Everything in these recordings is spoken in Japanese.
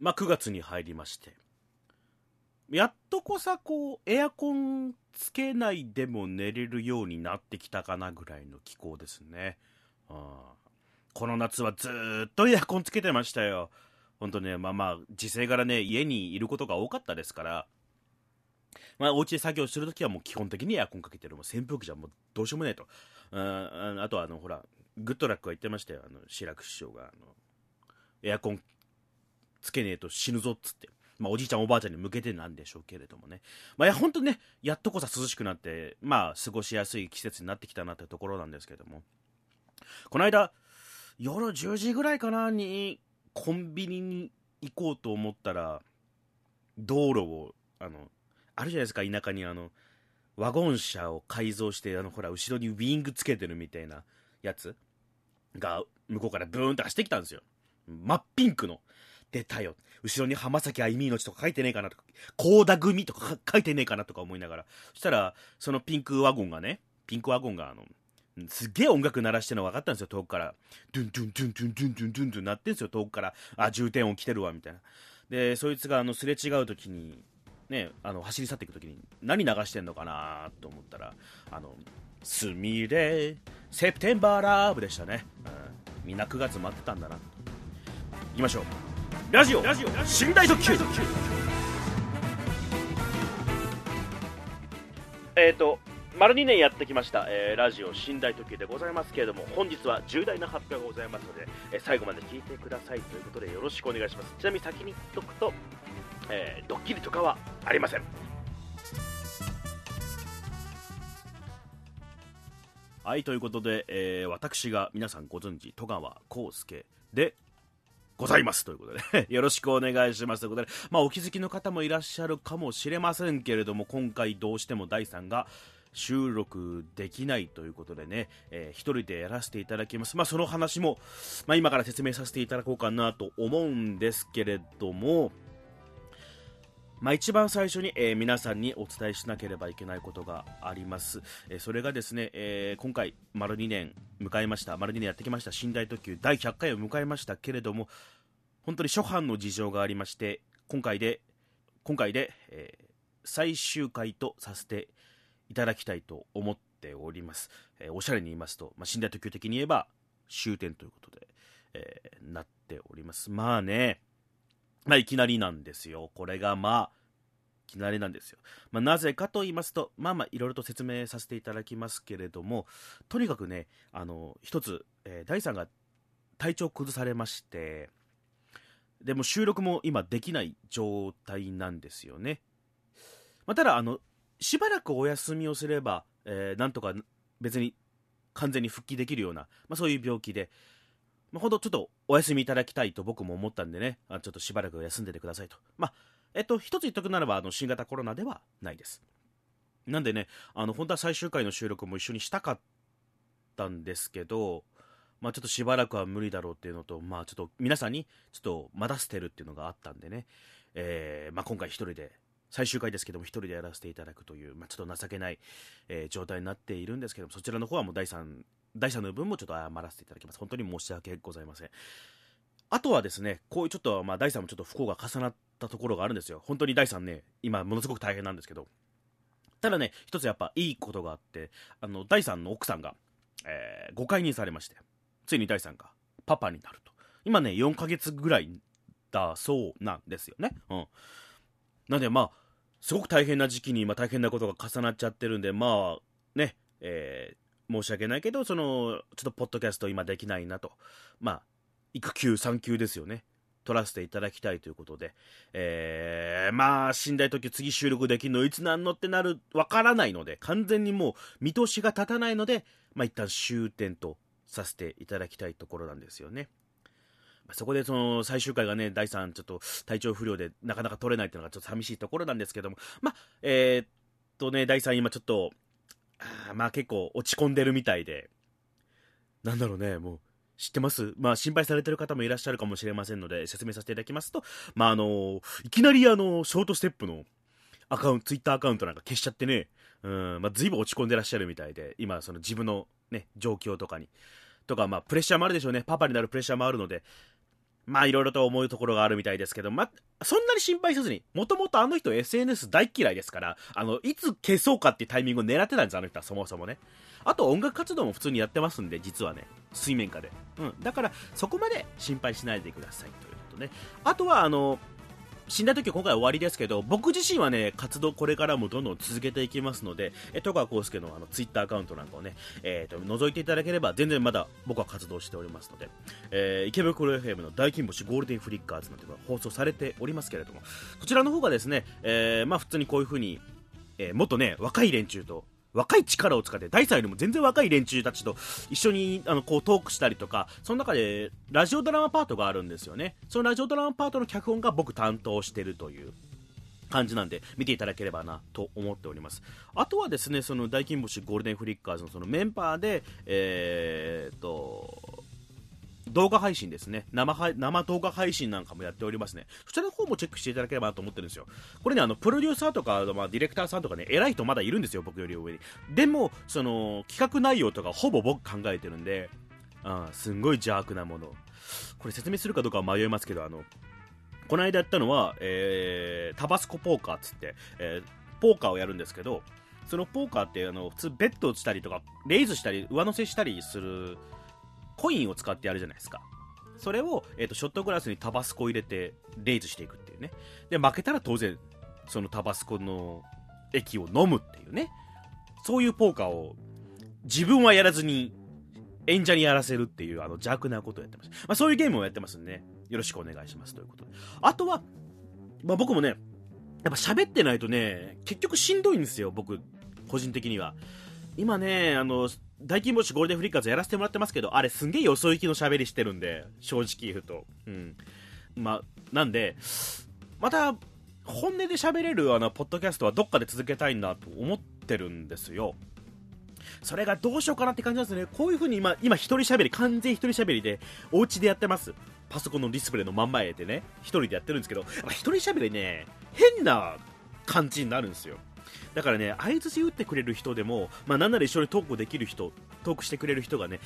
まあ9月に入りましてやっとこさこうエアコンつけないでも寝れるようになってきたかなぐらいの気候ですね、あこの夏はずっとエアコンつけてましたよ本当ねまあまあ時勢からね家にいることが多かったですからまあ、お家で作業するときはもう基本的にエアコンかけてる。もう扇風機じゃもうどうしようもないと。ああとはあの、ほら、グッドラックは言ってましたよ。あの、志らく師匠が、あの、エアコンつけねえと死ぬぞっつって。まあ、おじいちゃんおばあちゃんに向けてなんでしょうけれどもね。まあ、いや、ほんとね、やっとこそ涼しくなって、まあ、過ごしやすい季節になってきたなってところなんですけども。この間、夜10時ぐらいかなに、コンビニに行こうと思ったら、道路を、あの、あるじゃないですか、田舎にあの、ワゴン車を改造して、あの、ほら、後ろにウィングつけてるみたいなやつが、向こうからブーンと走ってきたんですよ。真っピンクの。出たよ。後ろに浜崎あゆみのちとか書いてねえかなとか、高田組とか書いてねえかなとか思いながら。そしたら、そのピンクワゴンがね、ピンクワゴンがあの、すげえ音楽鳴らしてるの分かったんですよ、遠くから。ドゥンドゥンドゥンドゥンドゥンドゥンドゥン鳴ってんですよ、遠くから。あ、重点音来てるわ、みたいな。で、そいつがあのすれ違う時に、ね、あの走り去っていく時に何流してんのかなと思ったら、あの、すみれ、セプテンバーラーブでしたね。うん、みんな9月待ってたんだな。行きましょう。ラジオラジオ寝台特急。えっ、ー、と丸2年やってきました、えー、ラジオ寝台特急でございますけれども本日は重大な発表がございますので、えー、最後まで聞いてくださいということでよろしくお願いします。ちなみに先に言っとくとえー、ドッキリとかはありません。はいということで、えー、私が皆さんご存知戸川浩介でございますということで、よろしくお願いしますということで、まあ、お気づきの方もいらっしゃるかもしれませんけれども今回どうしても第3が収録できないということでね、えー、一人でやらせていただきます。まあ、その話も、まあ、今から説明させていただこうかなと思うんですけれども、まあ、一番最初に、えー、皆さんにお伝えしなければいけないことがあります、えー、それがですね、えー、今回丸2年迎えました。丸2年やってきました。寝台特急第100回を迎えましたけれども本当に初版の事情がありまして今回で今回で、え最終回とさせていただきたいと思っております、えおしゃれに言いますと、まあ、寝台特急的に言えば終点ということで、えなっております。まあねまあ、いきなりなんですよ。これがまあ、いきなりなんですよ。まあ、なぜかと言いますと、まあまあ、いろいろと説明させていただきますけれども、とにかくね、あの、一つ、えー、第3が体調崩されまして、でも収録も今できない状態なんですよね。まあ、ただ、あの、しばらくお休みをすれば、えー、なんとか別に完全に復帰できるような、まあ、そういう病気で、まあ、ほんとちょっとお休みいただきたいと僕も思ったんでね、あちょっとしばらく休んでてくださいと。まあ、えっと、一つ言っとくならば、あの、新型コロナではないです。なんでね、あの、本当は最終回の収録も一緒にしたかったんですけど、まあ、ちょっとしばらくは無理だろうっていうのと、まあ、ちょっと皆さんにちょっと待たせてるっていうのがあったんでね、えー、まあ、今回一人で、最終回ですけども、一人でやらせていただくという、まあ、ちょっと情けない、えー、状態になっているんですけども、そちらの方はもう第3第3の部分もちょっと謝らせていただきます。本当に申し訳ございません。あとはですね、こういうちょっと、まあ、第3もちょっと不幸が重なったところがあるんですよ。本当に第3ね、今、ものすごく大変なんですけど。ただね、一つやっぱいいことがあって、あの、第3の奥さんが、えー、誤解にされまして、ついに第3がパパになると。今ね、4ヶ月ぐらいだそうなんですよね。うん。なんで、まあ、すごく大変な時期に今大変なことが重なっちゃってるんで、まあ、ね、えー、申し訳ないけど、その、ちょっとポッドキャスト今できないなと。まあ、育休、産休ですよね。取らせていただきたいということで、えー、まあ、寝台特急次収録できるのいつなんのってなる、わからないので、完全にもう見通しが立たないので、まあ一旦終点とさせていただきたいところなんですよね。そこでその最終回がね、第3ちょっと体調不良でなかなか取れないっていうのがちょっと寂しいところなんですけども、まあ、えー、っとね、第3今ちょっと、あまあ結構落ち込んでるみたいで、なんだろうね、もう、知ってます？まあ心配されてる方もいらっしゃるかもしれませんので、説明させていただきますと、まああの、いきなりあの、ショートステップのアカウント、ツイッターアカウントなんか消しちゃってね、うん、まあ随分落ち込んでらっしゃるみたいで、今その自分のね、状況とかに、とかまあプレッシャーもあるでしょうね、パパになるプレッシャーもあるので、まあいろいろと思うところがあるみたいですけど、ま、そんなに心配せずに、もともとあの人 SNS 大嫌いですから、あの、いつ消そうかっていうタイミングを狙ってたんです、あの人はそもそもね。あと音楽活動も普通にやってますんで、実はね、水面下で。うん。だから、そこまで心配しないでくださいということね。あとは、あの、死んだ時は今回終わりですけど、僕自身はね、活動これからもどんどん続けていきますので、え戸川康介のあのツイッターアカウントなんかをね、えーと、覗いていただければ全然まだ僕は活動しておりますので、えー、池袋 FM の大金星ゴールデンフリッカーズなんていうのが放送されておりますけれども、こちらの方がですね、えー、まあ普通にこういう風に、えー、もっとね、若い連中と若い力を使って、大イよりも全然若い連中たちと一緒にあのこうトークしたりとか、その中でラジオドラマパートがあるんですよね。そのラジオドラマパートの脚本が僕担当してるという感じなんで、見ていただければなと思っております。あとはですね、その大金星ゴールデンフリッカーズのそのメンバーで、えー、っと、動画配信ですね。生生動画配信なんかもやっておりますね。そちらの方もチェックしていただければなと思ってるんですよ。これねあのプロデューサーとか、まあ、ディレクターさんとかね偉い人まだいるんですよ僕より上に。でもその企画内容とかほぼ僕考えてるんであすんごい邪悪なもの。これ説明するかどうかは迷いますけどあのこの間やったのは、えー、タバスコポーカーっつって、えー、ポーカーをやるんですけどそのポーカーってあの普通ベッドをしたりとかレイズしたり上乗せしたりするコインを使ってやるじゃないですか。それを、えーと、ショットグラスにタバスコを入れてレイズしていくっていうね。で、負けたら当然、そのタバスコの液を飲むっていうね。そういうポーカーを自分はやらずに演者にやらせるっていうあの邪悪なことをやってます。まあそういうゲームをやってますんで、ね、よろしくお願いしますということで。あとは、まあ僕もね、やっぱ喋ってないとね、結局しんどいんですよ、僕、個人的には。今ね、あの、大金星ゴールデンフリッカーズやらせてもらってますけど、あれすんげえよそ行きの喋りしてるんで、正直言うと。うん。まあ、なんで、また、本音で喋れるあの、ポッドキャストはどっかで続けたいなと思ってるんですよ。それがどうしようかなって感じなんですね。こういう風に今、今一人喋り、完全一人喋りで、お家でやってます。パソコンのディスプレイの真ん前でね、一人でやってるんですけど、一人喋りね、変な感じになるんですよ。だからね、相づち打ってくれる人でも、まあ、なんなら一緒にトークできる人、トークしてくれる人がね、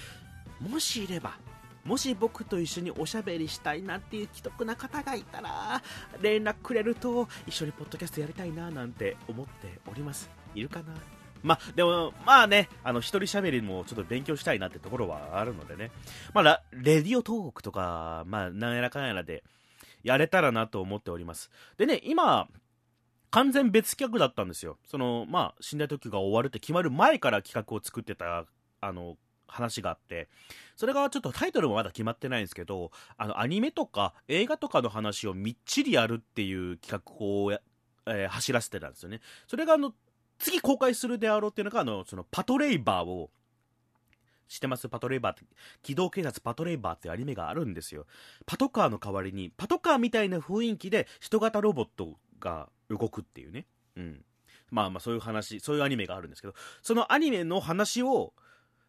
もしいれば、もし僕と一緒におしゃべりしたいなっていう既得な方がいたら、連絡くれると、一緒にポッドキャストやりたいななんて思っております。いるかな？まあ、でも、まあね、あの、一人喋りもちょっと勉強したいなってところはあるのでね。まあ、レディオトークとか、まあ、なんやらかんやらで、やれたらなと思っております。でね、今、完全別企画だったんですよ。その、まあ、死んだ時が終わるって決まる前から企画を作ってた、あの、話があって、それがちょっとタイトルもまだ決まってないんですけど、あの、アニメとか映画とかの話をみっちりやるっていう企画をえー、走らせてたんですよね。それがあの、次公開するであろうっていうのが、あの、そのパトレイバーを、知ってます？パトレイバーって、機動警察パトレイバーっていうアニメがあるんですよ。パトカーの代わりに、パトカーみたいな雰囲気で人型ロボットが動くっていうね。うん。まあまあそういう話、そういうアニメがあるんですけど、そのアニメの話を、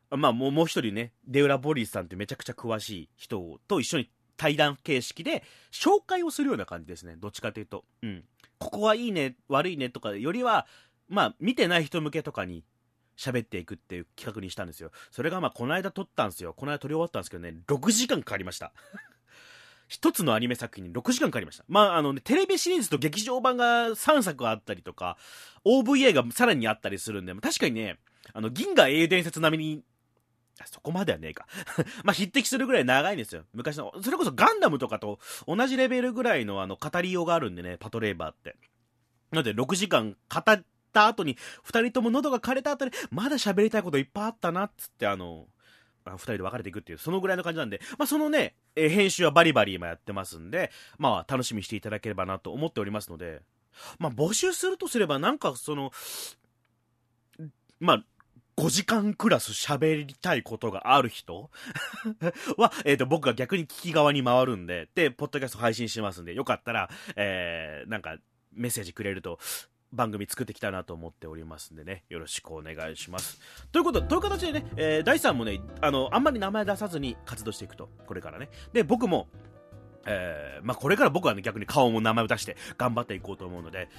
まあもうもう一人ね、デウラ・ボリスさんってめちゃくちゃ詳しい人と一緒に対談形式で紹介をするような感じですね。どっちかというと。うん。ここはいいね、悪いねとかよりは、まあ見てない人向けとかに喋っていくっていう企画にしたんですよ。それがまあこの間撮ったんですよ。この間撮り終わったんですけどね、6時間かかりました。一つのアニメ作品に6時間かかりました。まあ、あのね、テレビシリーズと劇場版が3作あったりとか、OVA がさらにあったりするんで、確かにね、あの、銀河英伝説並みに、そこまではねえか まあ、匹敵するぐらい長いんですよ。昔の、それこそガンダムとかと同じレベルぐらいのあの、語りようがあるんでね、パトレーバーって。なので、6時間語った後に、2人とも喉が枯れた後に、まだ喋りたいこといっぱいあったな、っつって、あの、2人で別れていくっていう、そのぐらいの感じなんで、まあ、そのね、えー、編集はバリバリ今やってますんで、まあ、楽しみにしていただければなと思っておりますので、まあ、募集するとすれば、なんかその、まあ、5時間クラス喋りたいことがある人 は、えっ、ー、と、僕が逆に聞き側に回るんで、で、ポッドキャスト配信しますんで、よかったら、えー、なんか、メッセージくれると、番組作ってきたなと思っておりますんでね、よろしくお願いします。ということ、という形でね、えー、第3もね、あの、あんまり名前出さずに活動していくと、これからね。で、僕も、えー、まあ、これから僕はね、逆に顔も名前を出して頑張っていこうと思うので、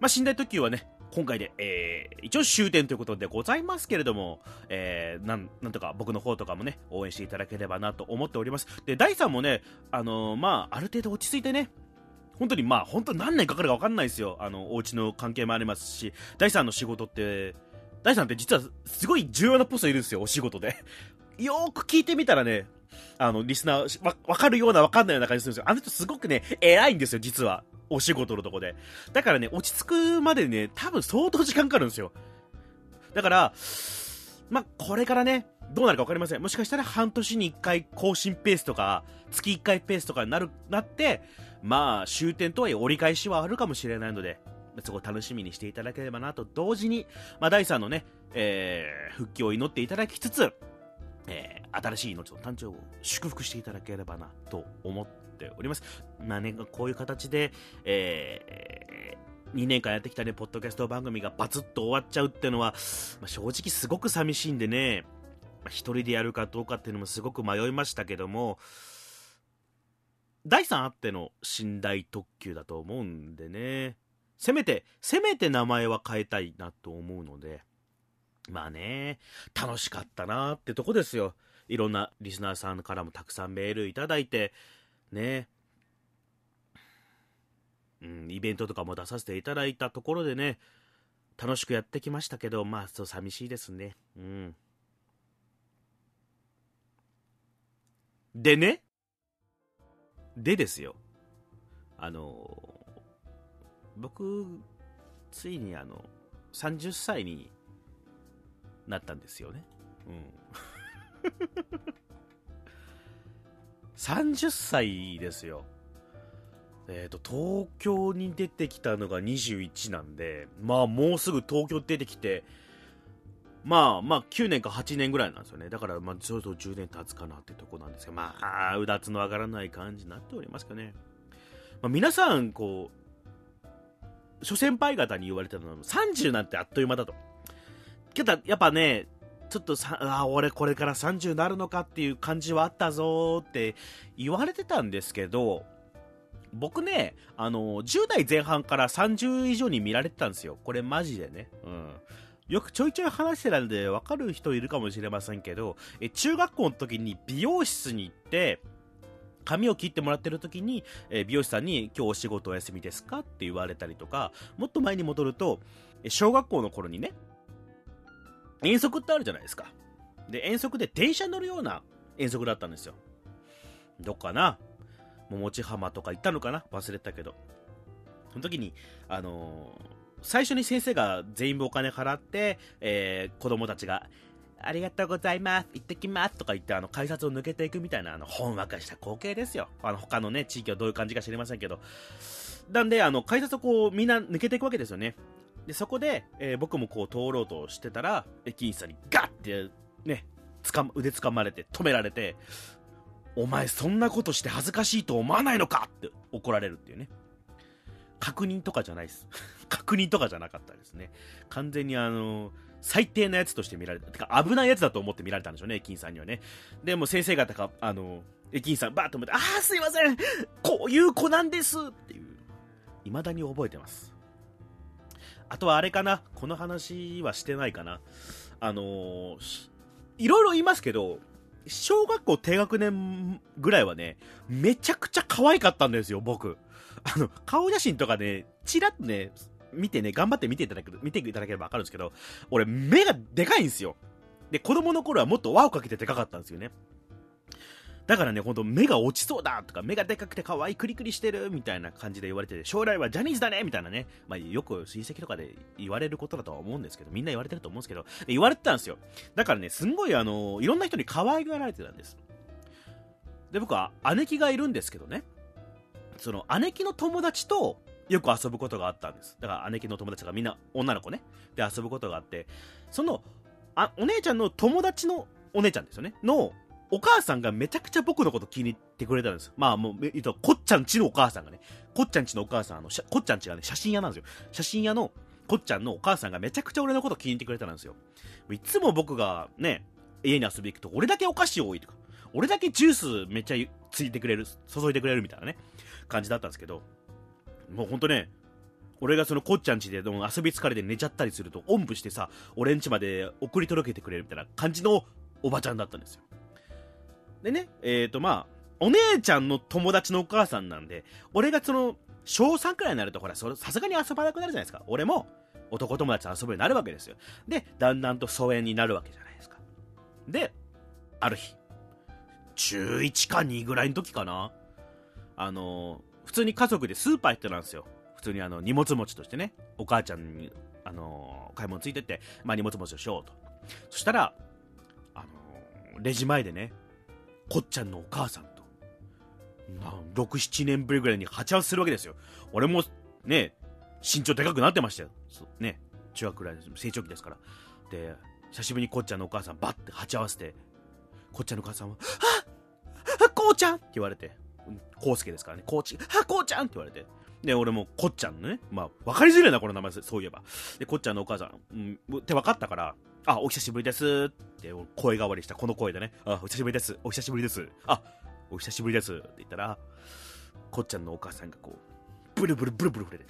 まあ、死んだ時はね、今回で、えー、一応終点ということでございますけれども、えー、なん、なんとか僕の方とかもね、応援していただければなと思っております。で、第3もね、あのー、まあ、ある程度落ち着いてね、本当にまあ、本当何年かかるか分かんないですよ。あの、お家の関係もありますし、第3の仕事って、第3って実はすごい重要なポストいるんですよ、お仕事で。よーく聞いてみたらね、あの、リスナー、わ、わかるようなわかんないような感じするんですよ。あの人すごくね、偉いんですよ、実は。お仕事のとこで。だからね、落ち着くまでね、多分相当時間かかるんですよ。だから、まあこれからね、どうなるか分かりません。もしかしたら半年に1回更新ペースとか、月1回ペースとかになる、なって、まあ、終点とはいえ折り返しはあるかもしれないので、そこ楽しみにしていただければなと同時に、まあ、第3のね、えー、復帰を祈っていただきつつ、えー、新しい命の誕生を祝福していただければなと思っております。まあね、こういう形で、えー、2年間やってきたね、ポッドキャスト番組がバツッと終わっちゃうっていうのは、まあ、正直すごく寂しいんでね、まあ、一人でやるかどうかっていうのもすごく迷いましたけども、第3あっての寝台特急だと思うんでね、せめて、せめて名前は変えたいなと思うので、まあね、楽しかったなってとこですよ。いろんなリスナーさんからもたくさんメールいただいて、ね、うん、イベントとかも出させていただいたところでね、楽しくやってきましたけど、まあ、そう、寂しいですね。うん。でね、でですよ。あの、僕、ついにあの、30歳になったんですよね。うん。30歳ですよ。えっ、ー、と、東京に出てきたのが21なんで、まあもうすぐ東京出てきて、まあまあ9年か8年ぐらいなんですよね。だからまあちょうど10年経つかなってとこなんですけど、まあ、うだつの上がらない感じになっておりますかね。まあ、皆さん、こう、諸先輩方に言われたのは30なんてあっという間だと。けど、やっぱね、ちょっとさ、あ、俺これから30になるのかっていう感じはあったぞって言われてたんですけど、僕ね、あの、10代前半から30以上に見られてたんですよ。これマジでね。うん。よくちょいちょい話してたんで分かる人いるかもしれませんけど、え中学校の時に美容室に行って、髪を切ってもらってる時に、え美容師さんに今日お仕事お休みですか？って言われたりとか、もっと前に戻ると、小学校の頃にね、遠足ってあるじゃないですか。で、遠足で電車乗るような遠足だったんですよ。どっかな？桃地浜とか行ったのかな？忘れたけど。その時に、あのー、最初に先生が全員分お金払って、えー、子供たちが、ありがとうございます、行ってきますとか言って、あの、改札を抜けていくみたいな、あの、ほんわかした光景ですよ。あの、他のね、地域はどういう感じか知りませんけど。なんで、あの、改札をこう、みんな抜けていくわけですよね。で、そこで、えー、僕もこう通ろうとしてたら、駅員さんにガッて、ね、つか、腕掴まれて、止められて、お前そんなことして恥ずかしいと思わないのかって怒られるっていうね。確認とかじゃないです。確認とかじゃなかったですね。完全にあの、最低なやつとして見られた。てか、危ないやつだと思って見られたんでしょうね、駅員さんにはね。でも先生方が、あの、駅員さんバーッと思って、ああ、すいませんこういう子なんですっていう、未だに覚えてます。あとはあれかなこの話はしてないかなあのー、いろいろ言いますけど、小学校低学年ぐらいはね、めちゃくちゃ可愛かったんですよ、僕。あの、顔写真とかね、チラッとね、見てね、頑張って見ていただけ、見ていただければわかるんですけど、俺、目がでかいんですよ。で、子供の頃はもっと輪をかけてでかかったんですよね。だからね、ほんと目が落ちそうだとか、目がでかくて可愛いクリクリしてるみたいな感じで言われてて、将来はジャニーズだねみたいなね、まあよく親戚とかで言われることだとは思うんですけど、みんな言われてると思うんですけど、言われてたんですよ。だからね、すんごいあの、いろんな人に可愛がられてたんです。で、僕は姉貴がいるんですけどね、その姉貴の友達とよく遊ぶことがあったんです。だから姉貴の友達がみんな女の子ね、で遊ぶことがあって、その、あ、お姉ちゃんの友達のお姉ちゃんですよね、のお母さんがめちゃくちゃ僕のこと気に入ってくれたんです。まあもう、言うと、こっちゃんちのお母さんがね、こっちゃんちのお母さん、あの、こっちゃんちがね、写真屋なんですよ。写真屋のこっちゃんのお母さんがめちゃくちゃ俺のこと気に入ってくれたんですよ。いつも僕がね、家に遊び行くと、俺だけお菓子多いとか、俺だけジュースめっちゃついてくれる、注いでくれるみたいなね、感じだったんですけど、もうほんとね、俺がそのこっちゃん家で遊び疲れて寝ちゃったりすると、おんぶしてさ、俺ん家まで送り届けてくれるみたいな感じのおばちゃんだったんですよ。でね、えっ、ー、とまあ、お姉ちゃんの友達のお母さんなんで、俺がその、小3くらいになると、ほら、さすがに遊ばなくなるじゃないですか。俺も、男友達と遊ぶようになるわけですよ。で、だんだんと疎遠になるわけじゃないですか。で、ある日、中1か2ぐらいの時かな。あの普通に家族でスーパー行ってたんですよ。普通にあの、荷物持ちとしてね、お母ちゃんに、あの買い物ついてって、まあ荷物持ちをしようと。そしたら、あのレジ前でね、こっちゃんのお母さんと、6、7年ぶりぐらいに鉢合わせするわけですよ。俺も、ね、身長でかくなってましたよ。ね、中学ぐらい成長期ですから。で、久しぶりにこっちゃんのお母さんバッて鉢合わせて、こっちゃんのお母さんは、あっこうちゃんって言われて、こうすけですからね、こうち、あこうちゃん!って言われて、で、俺もこっちゃんのね、まあ、わかりづらいな、この名前そういえば。で、こっちゃんのお母さん、うん、って分かったから、あ、お久しぶりです。って声変わりした、この声でね、あ、お久しぶりです、お久しぶりです、あ、お久しぶりです。って言ったら、こっちゃんのお母さんがこう、ブルブルブルブル震えて、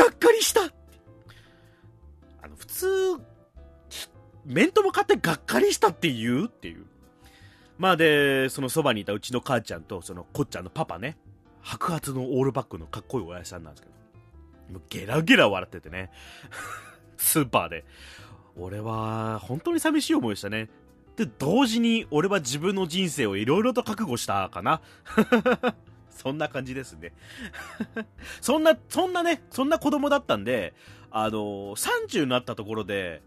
がっかりした。あの、普通、面と向かってがっかりしたって言うっていう。まあで、そのそばにいたうちの母ちゃんと、そのこっちゃんのパパね、白髪のオールバックのかっこいい親父さんなんですけど、もうゲラゲラ笑っててね、スーパーで。俺は、本当に寂しい思いしたね。で、同時に俺は自分の人生をいろいろと覚悟したかな。そんな感じですね。そんな、そんなね、そんな子供だったんで、あのー、30になったところで、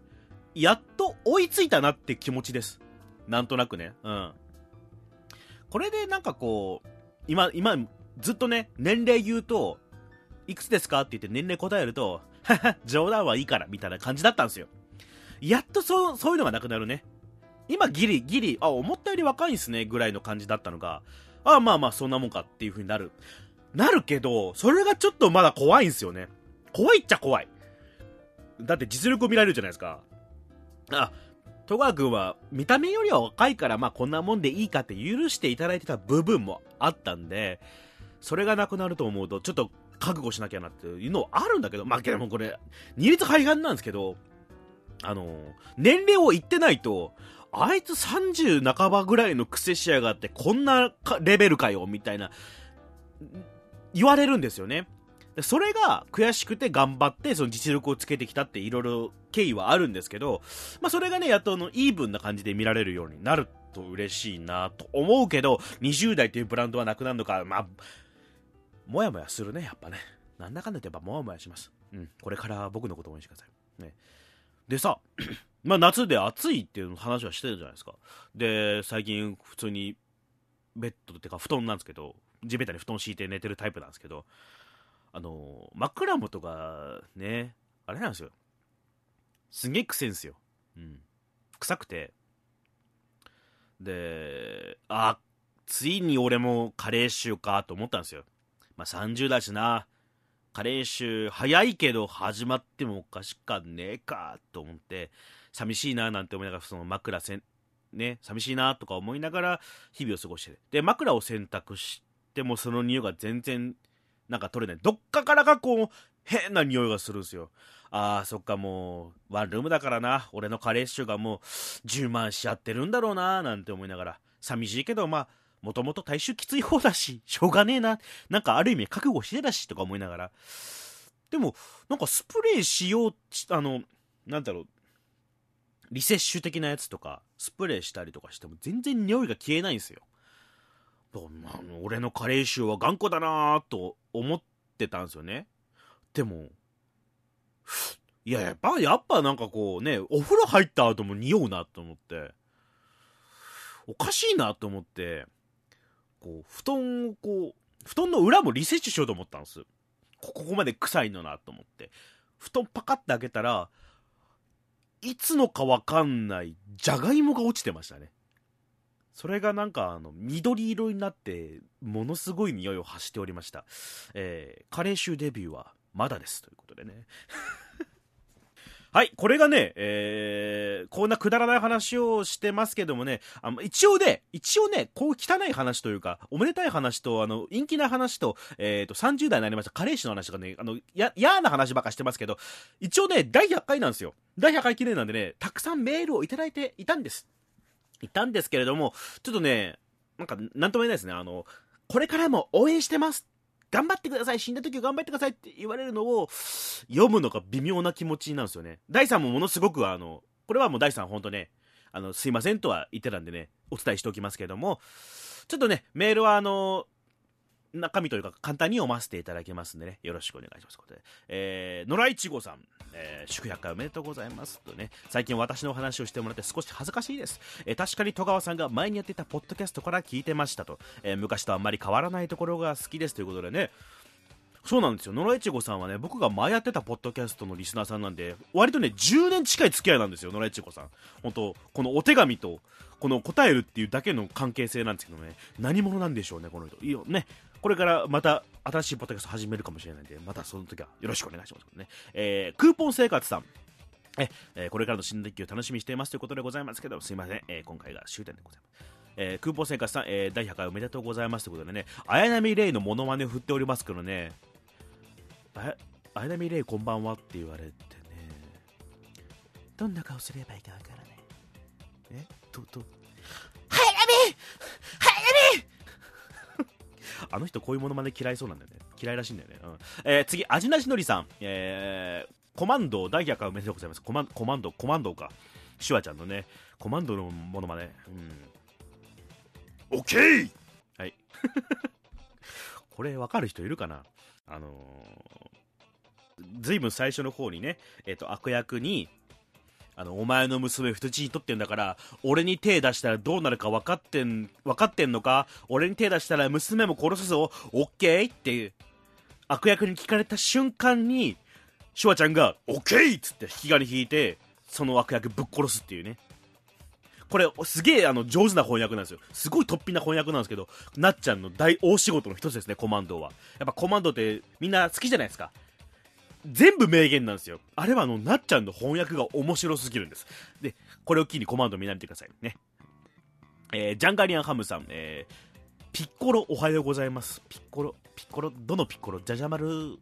やっと追いついたなって気持ちです。なんとなくね。うん。これでなんかこう、今、今、ずっとね、年齢言うと、いくつですか？って言って年齢答えると、はは、冗談はいいから、みたいな感じだったんですよ。やっとそう、そういうのがなくなるね。今ギリギリ、あ、思ったより若いんすね、ぐらいの感じだったのが、あまあまあそんなもんかっていう風になる。なるけど、それがちょっとまだ怖いんすよね。怖いっちゃ怖い。だって実力を見られるじゃないですか。あ、戸川君は見た目よりは若いからまあこんなもんでいいかって許していただいてた部分もあったんで、それがなくなると思うとちょっと覚悟しなきゃなっていうのはあるんだけど、まあけどもこれ、二律背反なんですけど、あの、年齢を言ってないと、あいつ30半ばぐらいの癖しやがってこんなレベルかよみたいな言われるんですよね。それが悔しくて頑張ってその実力をつけてきたっていろいろ経緯はあるんですけど、まあ、それがねやっとのイーブンな感じで見られるようになると嬉しいなと思うけど20代というブランドはなくなるのかまあもやもやするねやっぱね。なんだかんだ言ってやっぱもやもやします。うん。これから僕のことを応援してください。ね。でさまあ夏で暑いっていう話はしてるじゃないですか。で、最近普通にベッドっていうか布団なんですけど、地べたに布団敷いて寝てるタイプなんですけど、あの、枕元がね、あれなんですよ。すげえ臭いんですよ。うん。臭くて。で、あ、ついに俺もカレー臭かと思ったんですよ。まあ30だしな。カレー臭早いけど始まってもおかしかねえかと思って、寂しいななんて思いながら、その枕せん、ね、寂しいなとか思いながら日々を過ごしてる。で、枕を選択してもその匂いが全然なんか取れない。どっかからかこう、変な匂いがするんですよ。ああ、そっかもう、ワンルームだからな。俺のカレー臭がもう10万しちゃってるんだろうななんて思いながら。寂しいけど、まあ、もともと体臭きつい方だし、しょうがねえな。なんかある意味覚悟してたし、とか思いながら。でも、なんかスプレーしよう、あの、なんだろう、リセッシュ的なやつとか、スプレーしたりとかしても全然匂いが消えないんですよ。俺のカレー臭は頑固だなと思ってたんですよね。でも、いや、やっぱ、やっぱなんかこうね、お風呂入った後も匂うなと思って、おかしいなと思って、こう、布団をこう、布団の裏もリセッシュしようと思ったんです。ここまで臭いのなと思って。布団パカッて開けたら、いつのかわかんないじゃがいもが落ちてましたね。それがなんかあの緑色になってものすごい匂いを発しておりました。えー、カレー臭デビューはまだですということでね。はい、これがね、えー、こんなくだらない話をしてますけどもね、あの、一応ね、一応ね、こう汚い話というか、おめでたい話と、あの、陰気な話と、えっ、と、30代になりました、カレー氏の話とかね、あの、や、嫌な話ばっかしてますけど、一応ね、第100回なんですよ。第100回記念なんでね、たくさんメールをいただいていたんです。いたんですけれども、ちょっとね、なんか、なんとも言えないですね。あの、これからも応援してます頑張ってください死んだ時は頑張ってくださいって言われるのを読むのが微妙な気持ちなんですよね。大さんもものすごくあの、これはもう大さん本当ね、あの、すいませんとは言ってたんでね、お伝えしておきますけれども、ちょっとね、メールはあの、中身というか簡単に読ませていただきますんでね、よろしくお願いします。ことでえー、野良いちごさん、えー、祝百回おめでとうございます。とね、最近私のお話をしてもらって少し恥ずかしいです。えー、確かに戸川さんが前にやっていたポッドキャストから聞いてましたと、えー、昔とあんまり変わらないところが好きですということでね、そうなんですよ。野良いちごさんはね、僕が前やってたポッドキャストのリスナーさんなんで、割とね、10年近い付き合いなんですよ、野良いちごさん。本当このお手紙と、この答えるっていうだけの関係性なんですけどね、何者なんでしょうね、この人。いいよね。これからまた新しいポッドキャスト始めるかもしれないんで、またその時はよろしくお願いしますね。えー、クーポン生活さん。え、えー、これからの新学期を楽しみにしていますということでございますけど、すいません。えー、今回が終点でございます。えー、クーポン生活さん、えー、第100回おめでとうございますということでね、綾波レイのモノマネを振っておりますけどね、あ綾波レイこんばんはって言われてね、どんな顔すればいいかわからない。えと、と、早波早波あの人こういうものまね嫌いそうなんだよね。嫌いらしいんだよね。うんえー、次、味なしのりさん。えー、コマンド第100回おめでとうございます。コマコマンド、コマンドか。シュワちゃんのね、コマンドのものまね。うん。オッケーはい。これわかる人いるかな？あのー、ずいぶん最初の方にね、えっ、ー、と、悪役に、あの、お前の娘人質に取ってんだから、俺に手出したらどうなるか分かってん、分かってんのか？俺に手出したら娘も殺すぞオッケーっていう、悪役に聞かれた瞬間に、シュワちゃんが、オッケーっつって引き金引いて、その悪役ぶっ殺すっていうね。これ、すげえ、あの、上手な翻訳なんですよ。すごい突飛な翻訳なんですけど、なっちゃんの大大仕事の一つですね、コマンドは。やっぱコマンドってみんな好きじゃないですか。全部名言なんですよ。あれはあの、なっちゃんの翻訳が面白すぎるんです。で、これを機にコマンド見慣れてくださいね。えー、ジャンガリアンハムさん、えー、ピッコロおはようございます。ピッコロ、ピッコロ、どのピッコロ？ジャジャマル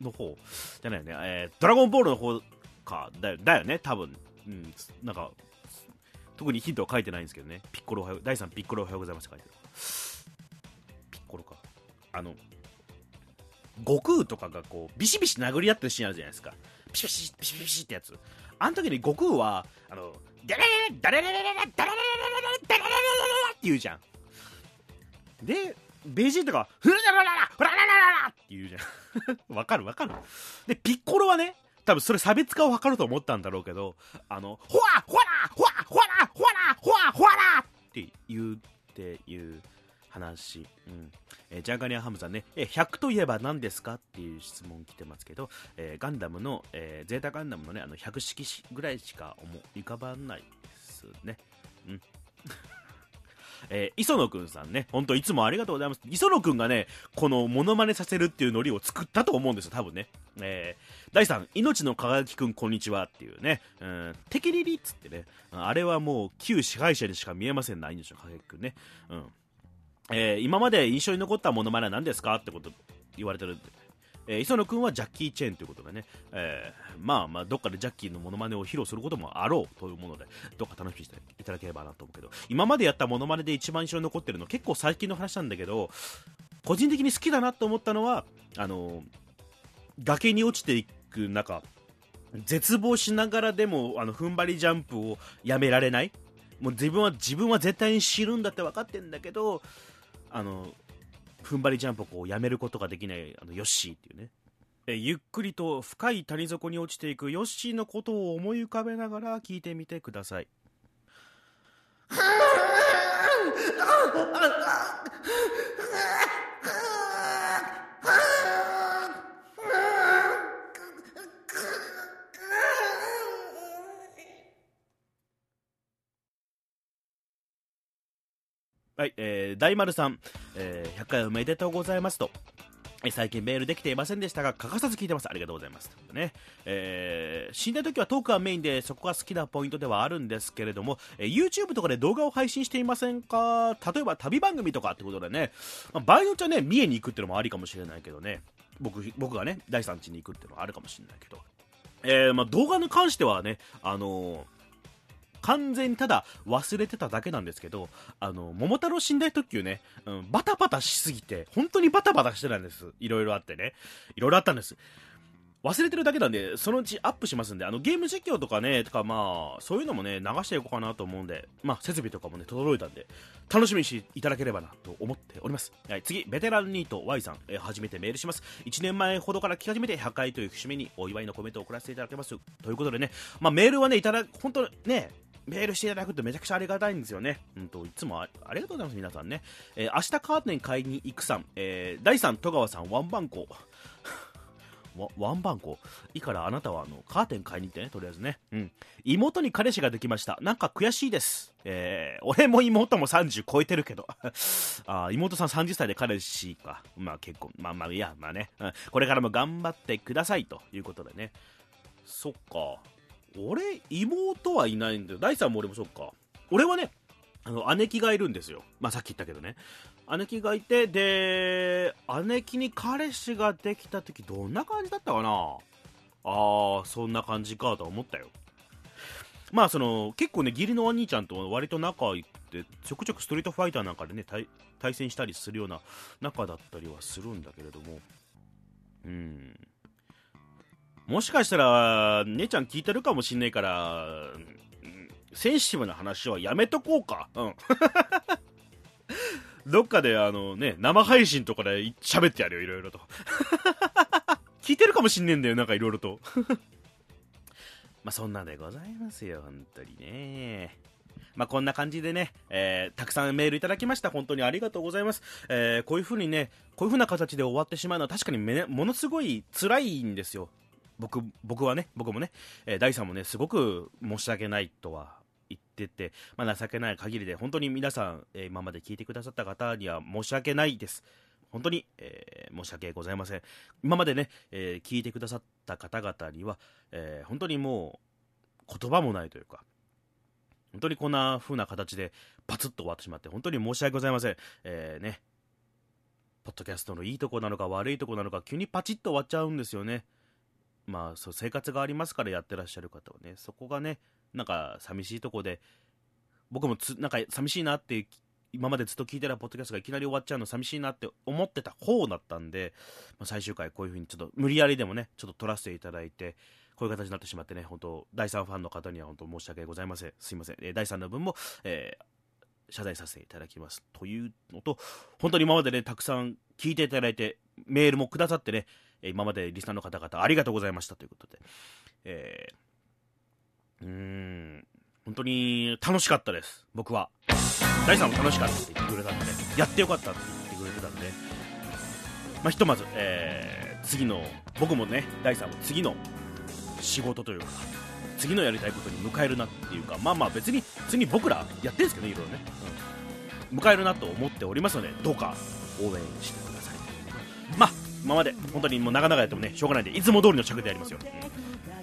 の方？じゃないよね。えー、ドラゴンボールの方か、だだよね、多分。うん、なんか、特にヒントは書いてないんですけどね。ピッコロおはよう、第3ピッコロおはようございますって書いてる。ピッコロか。あの、悟空とかがこうビシビシ殴り合ってるシーンあるじゃないですか。ピシピシピシピシってやつ。あの時に悟空はあのダラララダララララダララララダラララって言うじゃんでベジータがフララララフラララララって言うじゃんわかるわかるでピッコロはね多分それ差別化を図ると思ったんだろうけどあのほわほわらほわほわらほわらほわほわって言うっていう話、うんえー、ジャガニアハムさんね、えー、100といえば何ですかっていう質問来てますけど、えー、ガンダムの、えー、ゼータガンダムのね、あの100式ぐらいしか思い浮かばないですね。うん。えー、磯野くんさんね、本当いつもありがとうございます。磯野くんがね、このモノマネさせるっていうノリを作ったと思うんですよ、多分ね。えー、第3、命の輝きくんこんにちはっていうね、うん、テキリリっつってね、あれはもう旧支配者にしか見えませんな、命の輝きくんね。うん。えー、今まで印象に残ったものまねは何ですかってこと言われてる。んで、えー、磯野君はジャッキー・チェーンということでね、えー、まあまあどっかでジャッキーのものまねを披露することもあろうというものでどっか楽しみにしていただければなと思うけど。今までやったものまねで一番印象に残ってるの結構最近の話なんだけど個人的に好きだなと思ったのはあの崖に落ちていく中絶望しながらでもあの踏ん張りジャンプをやめられない。もう自分は自分は絶対に死ぬんだって分かってんだけどあの踏ん張りジャンプをこうやめることができないあのヨッシーっていうねえゆっくりと深い谷底に落ちていくヨッシーのことを思い浮かべながら聞いてみてください。はい、えー、大丸さん、えー、100回おめでとうございますと。最近メールできていませんでしたが、欠かさず聞いてます。ありがとうございます。ね。えー、死んだ時はトークはメインで、そこが好きなポイントではあるんですけれども、えー、YouTube とかで動画を配信していませんか？例えば旅番組とかってことでね、まあ、場合によってはね、三重に行くっていうのもありかもしれないけどね、僕、僕がね、第三地に行くっていうのはあるかもしれないけど、えー、まあ、動画に関してはね、あのー完全にただ忘れてただけなんですけど、あの、桃太郎寝台特急ね、うん、バタバタしすぎて、本当にバタバタしてたんです。いろいろあってね。いろいろあったんです。忘れてるだけなんで、そのうちアップしますんで、あの、ゲーム実況とかね、とかまあ、そういうのもね、流していこうかなと思うんで、まあ、設備とかもね、届いたんで、楽しみにしていただければなと思っております。はい、次、ベテランニート Y さん、え、初めてメールします。1年前ほどから聞き始めて、100回という節目にお祝いのコメントを送らせていただきます。ということでね、まあ、メールはね、いただ、本当ね、メールしていただくとめちゃくちゃありがたいんですよね。うんと、いつもありがとうございます、皆さんね。えー、明日カーテン買いに行くさん、えー、第3戸川さん、ワンバンコ。ワンバンコ？いいからあなたはあのカーテン買いに行ってね、とりあえずね。うん。妹に彼氏ができました。なんか悔しいです。えー、俺も妹も30超えてるけど。あ妹さん30歳で彼氏か。まあ結構、まあまあいや、まあね、うん。これからも頑張ってくださいということでね。そっか。俺、妹はいないんだよ。第3も俺もそっか。俺はね、あの、姉貴がいるんですよ。まあ、さっき言ったけどね。姉貴がいて、で、姉貴に彼氏ができた時どんな感じだったかな？ああ、そんな感じかと思ったよ。まあ、その、結構ね、義理のお兄ちゃんと割と仲いって、ちょくちょくストリートファイターなんかでね、対戦したりするような仲だったりはするんだけれども、うん。もしかしたら、姉ちゃん聞いてるかもしんないから、センシティブな話はやめとこうか。うん。どっかであのね、生配信とかで喋ってやるよ、いろいろと。聞いてるかもしんねえんだよ、なんかいろいろと。まあそんなんでございますよ、本当にね。まあ、こんな感じでね、えー、たくさんメールいただきました。本当にありがとうございます。えー、こういう風にね、こういう風な形で終わってしまうのは確かにめ、ものすごい辛いんですよ。僕僕はね、僕もね、えー、大さんもね、すごく申し訳ないとは言ってて、まあ、情けない限りで、本当に皆さん、えー、今まで聞いてくださった方には申し訳ないです。本当に、えー、申し訳ございません。今までね、えー、聞いてくださった方々には、え、本当にもう言葉もないというか、本当にこんな風な形でパツッと終わってしまって、本当に申し訳ございません。え、ね、ポッドキャストのいいとこなのか悪いとこなのか、急にパチッと終わっちゃうんですよね。まあ、そう生活がありますからやってらっしゃる方はね、そこがね、なんか寂しいとこで、僕もつなんか寂しいなって今までずっと聞いてたポッドキャストがいきなり終わっちゃうの寂しいなって思ってた方だったんで、まあ、最終回こういう風にちょっと無理やりでもね、ちょっと撮らせていただいて、こういう形になってしまってね、本当第3ファンの方には本当申し訳ございません。すいません。えー、第3の分も、えー、謝罪させていただきます。というのと、本当に今までね、たくさん聞いていただいて、メールもくださってね、今までリスナーの方々ありがとうございました。ということで、えー、うーん、本当に楽しかったです、僕は。大さんも楽しかったって言ってくれたんで、ね。やってよかったって言ってくれてたんで、まあ、ひとまず、えー、次の、僕もね、大さんも次の仕事というか、次のやりたいことに迎えるなっていうか、まあまあ別に、次僕らやってるんですけどね、いろいろね。うん、迎えるなと思っておりますので、どうか応援して。まあ今まで本当にもう長々やってもねしょうがないんでいつも通りの尺でやりますよ、とい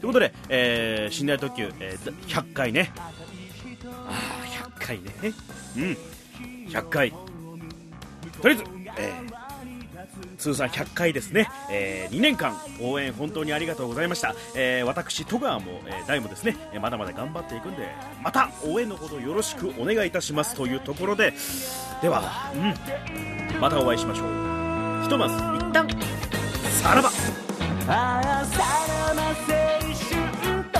うことで、えー、寝台特急、えー、100回ね。ああ100回ね。うん。100回とりあえず、えー、通算100回ですね、えー、2年間応援本当にありがとうございました、えー、私戸川も、えー、大もですねまだまだ頑張っていくんでまた応援のほどよろしくお願いいたしますというところで。では、うん、またお会いしましょう。ひとまず一旦さらば。ああさらば青春と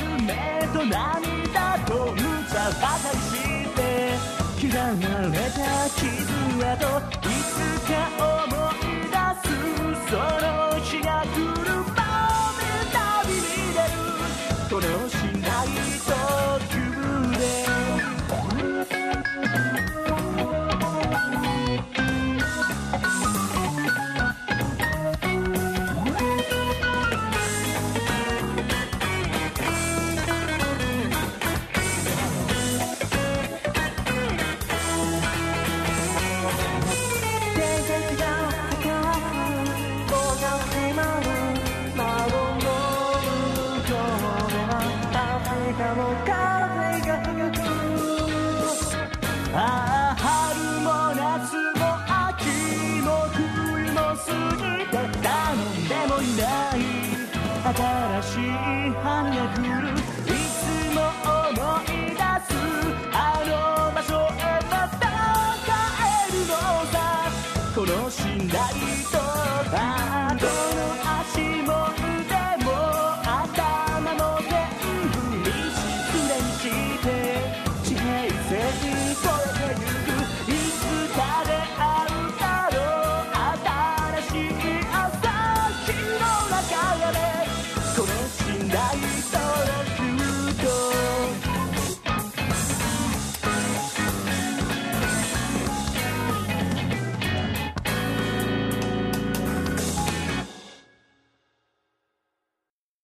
夢と涙と無茶ばかりして刻まれた傷跡いつか思い出すその新しい春が来る